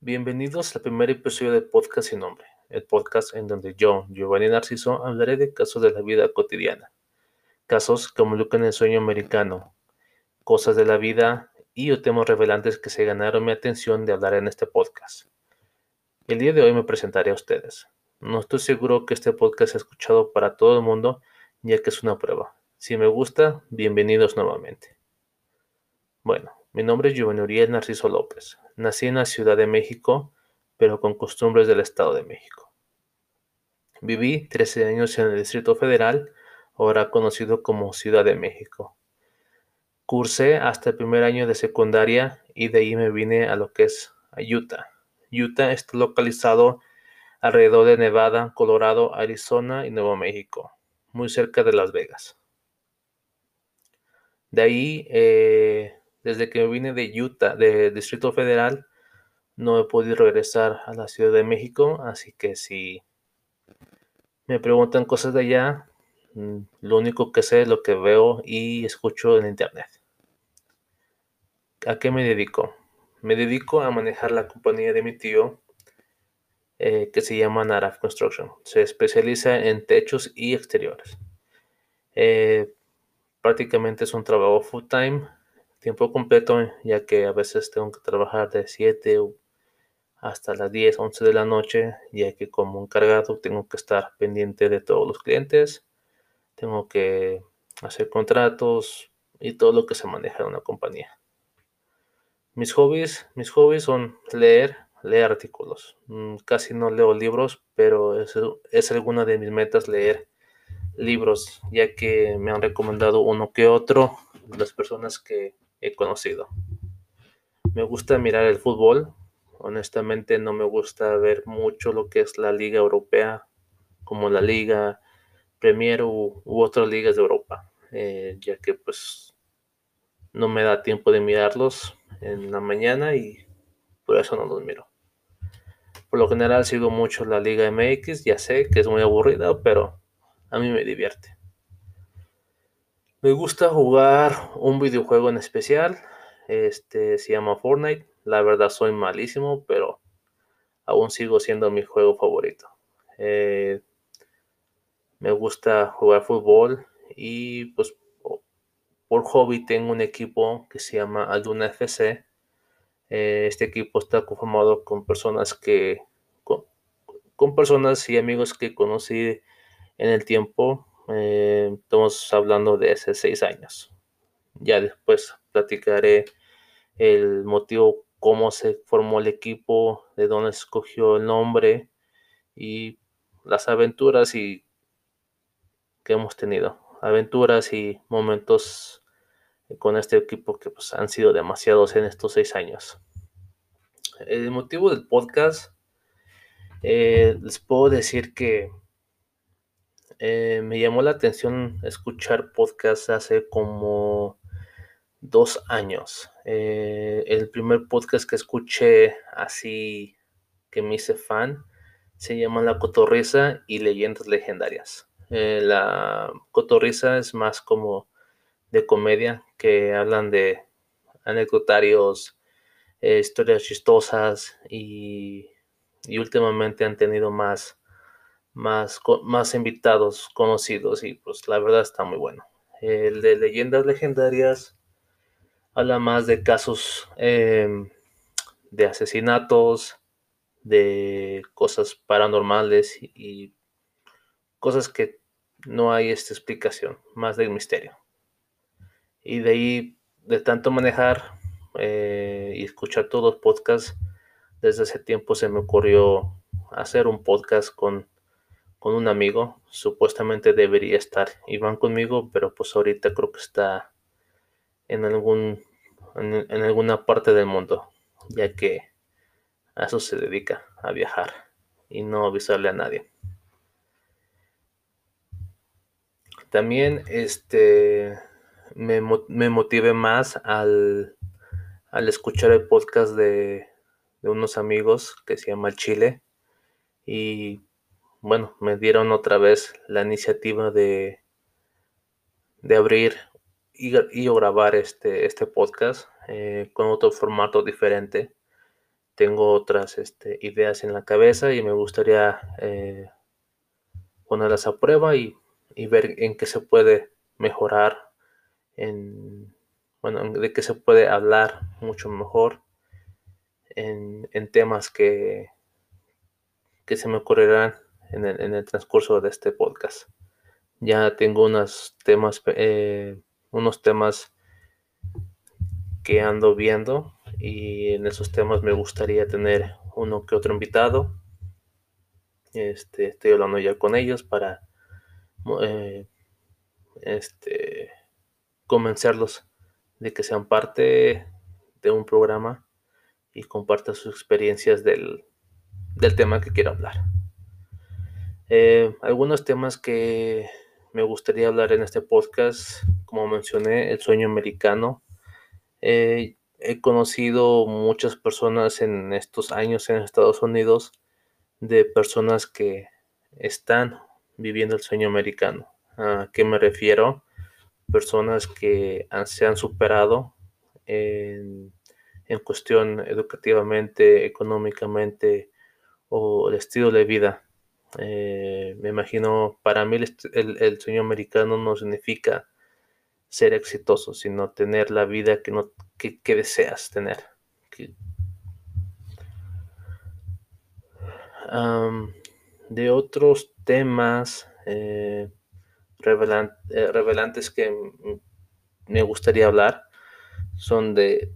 Bienvenidos al primer episodio de Podcast sin nombre, el podcast en donde yo, Giovanni Narciso, hablaré de casos de la vida cotidiana, casos que involucran el sueño americano, cosas de la vida y o temas revelantes que se ganaron mi atención de hablar en este podcast. El día de hoy me presentaré a ustedes. No estoy seguro que este podcast sea escuchado para todo el mundo, ya que es una prueba. Si me gusta, bienvenidos nuevamente. Bueno, mi nombre es Giovanni Uriel Narciso López. Nací en la Ciudad de México, pero con costumbres del Estado de México. Viví 13 años en el Distrito Federal, ahora conocido como Ciudad de México. Cursé hasta el primer año de secundaria y de ahí me vine a lo que es Utah. Utah está localizado alrededor de Nevada, Colorado, Arizona y Nuevo México, muy cerca de Las Vegas. De ahí eh, desde que vine de Utah, de Distrito Federal, no he podido regresar a la Ciudad de México, así que si me preguntan cosas de allá, mm, lo único que sé es lo que veo y escucho en internet. ¿A qué me dedico? Me dedico a manejar la compañía de mi tío eh, que se llama Naraf Construction. Se especializa en techos y exteriores. Eh, prácticamente es un trabajo full time tiempo completo, ya que a veces tengo que trabajar de 7 hasta las 10, 11 de la noche, ya que como encargado tengo que estar pendiente de todos los clientes, tengo que hacer contratos y todo lo que se maneja en una compañía. Mis hobbies, mis hobbies son leer, leer artículos. Mm, casi no leo libros, pero es, es alguna de mis metas leer libros, ya que me han recomendado uno que otro las personas que he conocido. Me gusta mirar el fútbol. Honestamente no me gusta ver mucho lo que es la liga europea, como la liga Premier u, otras ligas de Europa, eh, ya que pues no me da tiempo de mirarlos en la mañana y por eso no los miro. Por lo general sigo mucho la Liga MX, ya sé que es muy aburrida, pero a mí me divierte. Me gusta jugar un videojuego en especial. Este se llama Fortnite. La verdad soy malísimo, pero aún sigo siendo mi juego favorito. Eh, me gusta jugar fútbol y pues por hobby tengo un equipo que se llama Alduna FC. Eh, este equipo está conformado con personas que con personas y amigos que conocí en el tiempo eh, estamos hablando de hace seis años. Ya después platicaré el motivo, cómo se formó el equipo, de dónde escogió el nombre y las aventuras y que hemos tenido. Aventuras y momentos con este equipo que pues, han sido demasiados en estos seis años. El motivo del podcast, eh, les puedo decir que eh, me llamó la atención escuchar podcasts hace como dos años. Eh, el primer podcast que escuché así que me hice fan se llama La Cotorriza y Leyendas Legendarias. Eh, la Cotorriza es más como de comedia que hablan de anecdotarios, historias chistosas y últimamente han tenido más más, más invitados conocidos y pues la verdad está muy bueno. El de leyendas legendarias habla más de casos em, de asesinatos, de cosas paranormales y, cosas que no hay esta explicación, más del misterio. Y de ahí, de tanto manejar eh, y escuchar todos los podcasts, desde ese tiempo se me ocurrió hacer un podcast con con un amigo. Supuestamente debería estar Iván conmigo, pero pues ahorita creo que está en algún en, alguna parte del mundo, ya que a eso se dedica, a viajar y no avisarle a nadie. También este me, me motive más al, al escuchar el podcast de, de unos amigos que se llama Chile y bueno, me dieron otra vez la iniciativa de, de abrir y, grabar este, este podcast eh, con otro formato diferente. tengo otras este, ideas en la cabeza y me gustaría eh, ponerlas a prueba y, ver en qué se puede mejorar, en, bueno, de qué se puede hablar mucho mejor en, temas que, que se me ocurrirán en el, transcurso de este podcast. Ya tengo unos temas, eh, unos temas que ando viendo y en esos temas me gustaría tener uno que otro invitado. Este, estoy hablando ya con ellos para eh, este, convencerlos de que sean parte de un programa y compartan sus experiencias del, tema que quiero hablar. Eh, algunos temas que me gustaría hablar en este podcast, como mencioné, el sueño americano. Eh, he conocido muchas personas en estos años en Estados Unidos de personas que están viviendo el sueño americano. ¿A qué me refiero? Personas que se han superado en, cuestión educativamente, económicamente o el estilo de vida. Eh, me imagino, para mí el sueño americano no significa ser exitoso, sino tener la vida que, no, que, deseas tener. de otros temas eh, eh, revelantes que me gustaría hablar son de